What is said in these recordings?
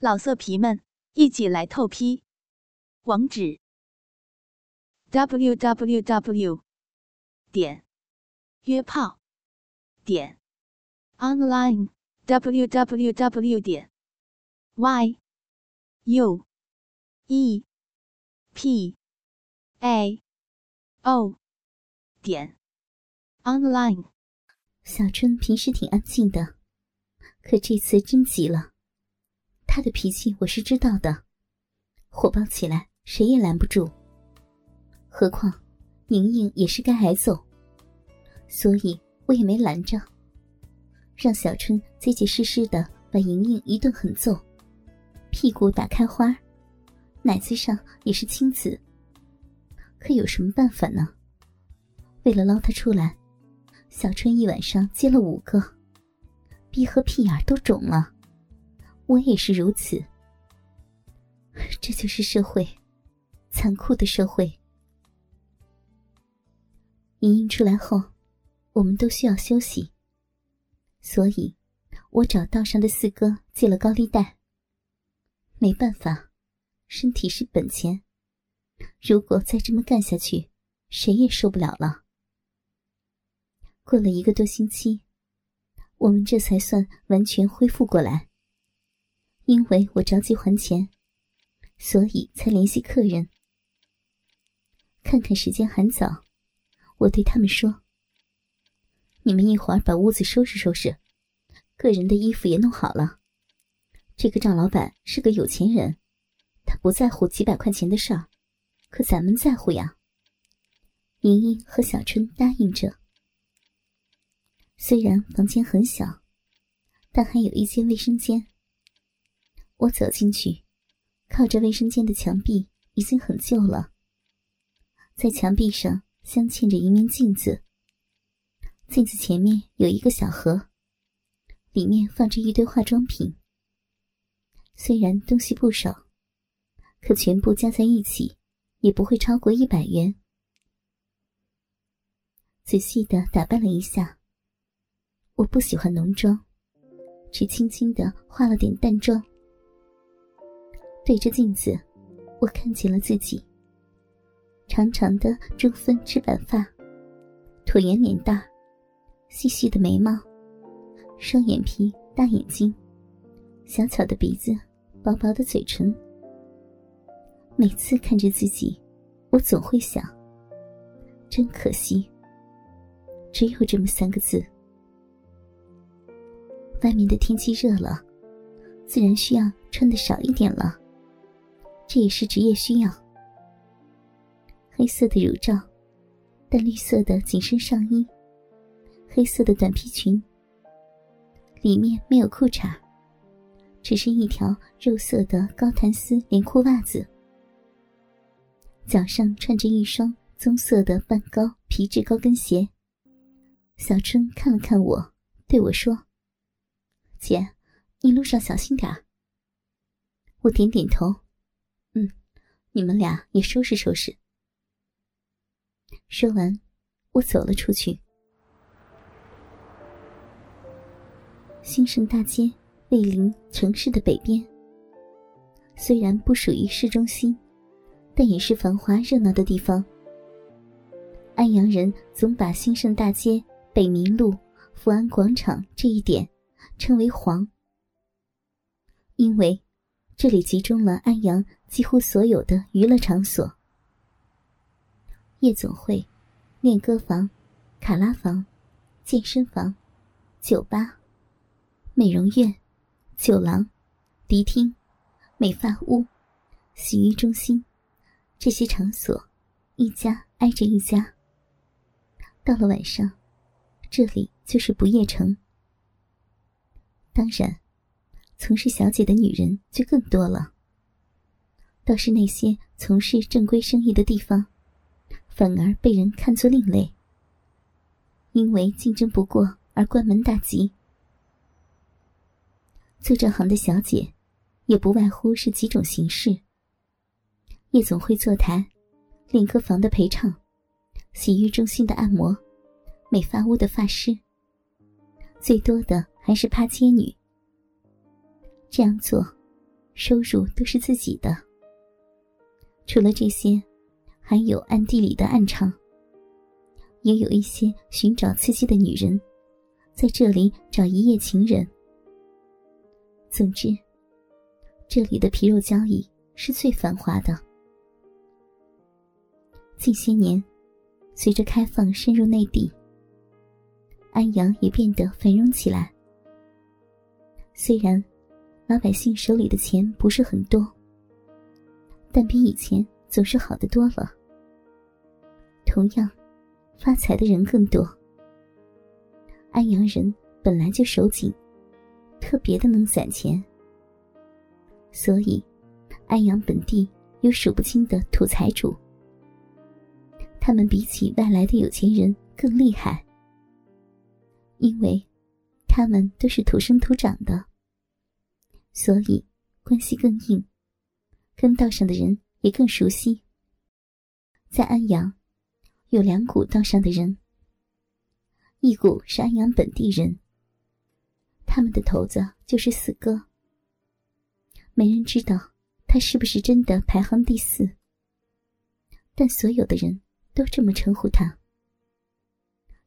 老色皮们，一起来透批！网址：w w w 点约炮点 online w w w 点 y u e p a o 点 online。小春平时挺安静的，可这次真急了。他的脾气我是知道的，火爆起来谁也拦不住。何况莹莹也是该挨揍，所以我也没拦着，让小春结结实实的把莹莹一顿狠揍，屁股打开花，奶子上也是青紫。可有什么办法呢？为了捞他出来，小春一晚上接了五个，鼻和屁眼都肿了。我也是如此，这就是社会，残酷的社会。莹莹出来后，我们都需要休息，所以，我找道上的四哥借了高利贷。没办法，身体是本钱，如果再这么干下去，谁也受不了了。过了一个多星期，我们这才算完全恢复过来。因为我着急还钱，所以才联系客人。看看时间还早，我对他们说：“你们一会儿把屋子收拾收拾，个人的衣服也弄好了。这个赵老板是个有钱人，他不在乎几百块钱的事儿，可咱们在乎呀。”莹莹和小春答应着。虽然房间很小，但还有一间卫生间。我走进去，靠着卫生间的墙壁已经很旧了。在墙壁上镶嵌着一面镜子，镜子前面有一个小盒，里面放着一堆化妆品。虽然东西不少，可全部加在一起也不会超过一百元。仔细的打扮了一下，我不喜欢浓妆，只轻轻的化了点淡妆。对着镜子，我看见了自己。长长的中分直板发，椭圆脸蛋，细细的眉毛，双眼皮，大眼睛，小巧的鼻子，薄薄的嘴唇。每次看着自己，我总会想：真可惜。只有这么三个字。外面的天气热了，自然需要穿的少一点了。这也是职业需要。黑色的乳罩，淡绿色的紧身上衣，黑色的短皮裙，里面没有裤衩，只是一条肉色的高弹丝连裤袜子。脚上穿着一双棕色的半高皮质高跟鞋。小春看了看我，对我说：“姐，你路上小心点我点点头。你们俩也收拾收拾。说完，我走了出去。兴盛大街位临城市的北边，虽然不属于市中心，但也是繁华热闹的地方。安阳人总把兴盛大街、北明路、福安广场这一点称为“黄”，因为这里集中了安阳。几乎所有的娱乐场所、夜总会、练歌房、卡拉房、健身房、酒吧、美容院、酒廊、迪厅、美发屋、洗浴中心，这些场所一家挨着一家。到了晚上，这里就是不夜城。当然，从事小姐的女人就更多了。倒是那些从事正规生意的地方，反而被人看作另类，因为竞争不过而关门大吉。做这行的小姐，也不外乎是几种形式：夜总会坐台、练歌房的陪唱、洗浴中心的按摩、美发屋的发师，最多的还是趴街女。这样做。收入都是自己的。除了这些，还有暗地里的暗场，也有一些寻找刺激的女人，在这里找一夜情人。总之，这里的皮肉交易是最繁华的。近些年，随着开放深入内地，安阳也变得繁荣起来。虽然老百姓手里的钱不是很多，但比以前总是好得多了。同样，发财的人更多。安阳人本来就守紧。特别的能攒钱，所以安阳本地有数不清的土财主。他们比起外来的有钱人更厉害，因为他们都是土生土长的，所以关系更硬，跟道上的人也更熟悉。在安阳，有两股道上的人，一股是安阳本地人。他们的头子就是四哥，没人知道他是不是真的排行第四，但所有的人都这么称呼他。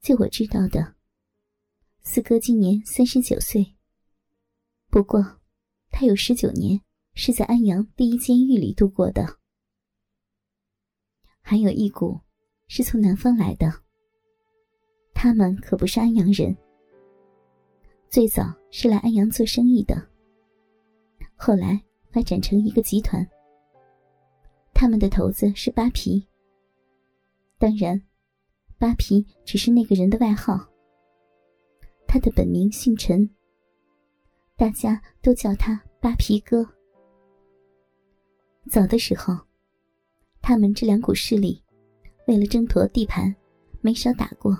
就我知道的，四哥今年三十九岁。不过，他有十九年是在安阳第一监狱里度过的。还有一股是从南方来的，他们可不是安阳人。最早是来安阳做生意的，后来发展成一个集团。他们的头子是扒皮，当然，扒皮只是那个人的外号。他的本名姓陈，大家都叫他扒皮哥。早的时候，他们这两股势力为了争夺地盘，没少打过，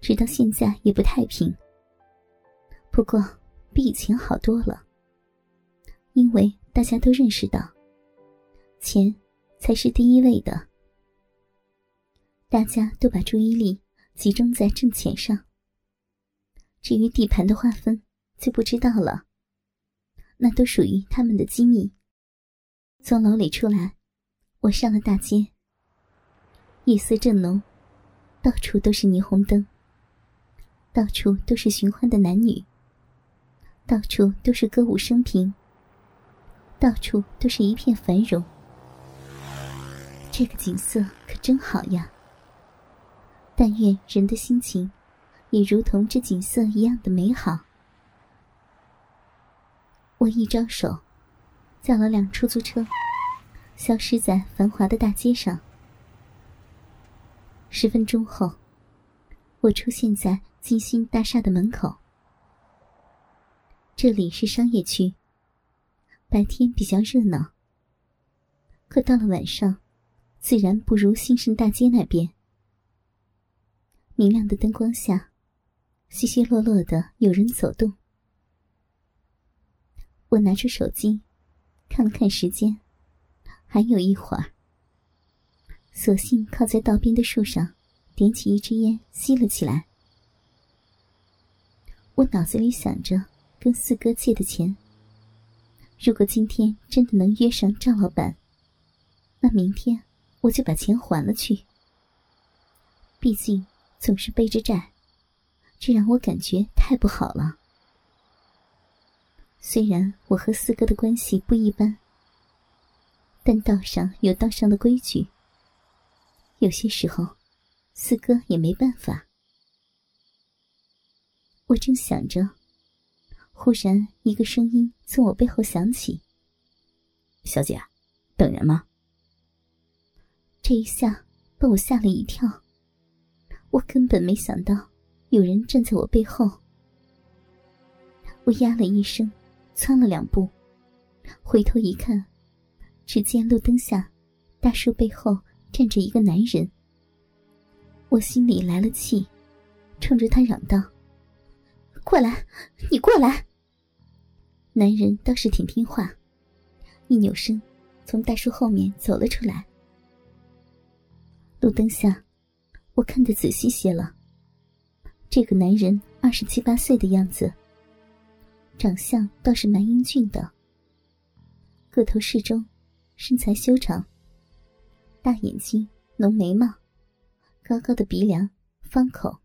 直到现在也不太平。不过，比以前好多了。因为大家都认识到，钱才是第一位的。大家都把注意力集中在挣钱上。至于地盘的划分，就不知道了。那都属于他们的机密。从楼里出来，我上了大街。夜色正浓，到处都是霓虹灯，到处都是寻欢的男女。到处都是歌舞升平，到处都是一片繁荣。这个景色可真好呀！但愿人的心情也如同这景色一样的美好。我一招手，叫了辆出租车，消失在繁华的大街上。十分钟后，我出现在金星大厦的门口。这里是商业区，白天比较热闹，可到了晚上，自然不如兴盛大街那边。明亮的灯光下，稀稀落落的有人走动。我拿出手机，看了看时间，还有一会儿，索性靠在道边的树上，点起一支烟，吸了起来。我脑子里想着。跟四哥借的钱，如果今天真的能约上赵老板，那明天我就把钱还了去。毕竟总是背着债，这让我感觉太不好了。虽然我和四哥的关系不一般，但道上有道上的规矩，有些时候四哥也没办法。我正想着。忽然，一个声音从我背后响起：“小姐，等人吗？”这一下把我吓了一跳。我根本没想到有人站在我背后。我呀了一声，窜了两步，回头一看，只见路灯下大树背后站着一个男人。我心里来了气，冲着他嚷道。过来，你过来。男人倒是挺听话，一扭身，从大树后面走了出来。路灯下，我看得仔细些了。这个男人二十七八岁的样子，长相倒是蛮英俊的，个头适中，身材修长，大眼睛，浓眉毛，高高的鼻梁，方口。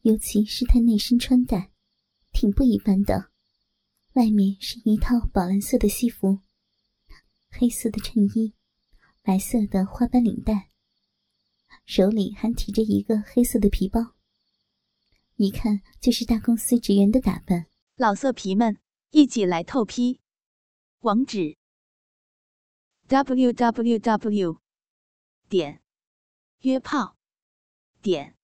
尤其是他内身穿戴，挺不一般的。外面是一套宝蓝色的西服，黑色的衬衣，白色的花斑领带，手里还提着一个黑色的皮包，一看就是大公司职员的打扮。老色皮们，一起来透批！网址：w w w. 点约炮点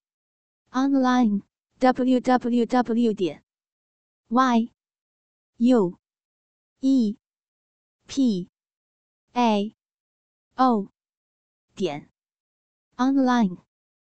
online w w w. 点 y u e p a o 点 online。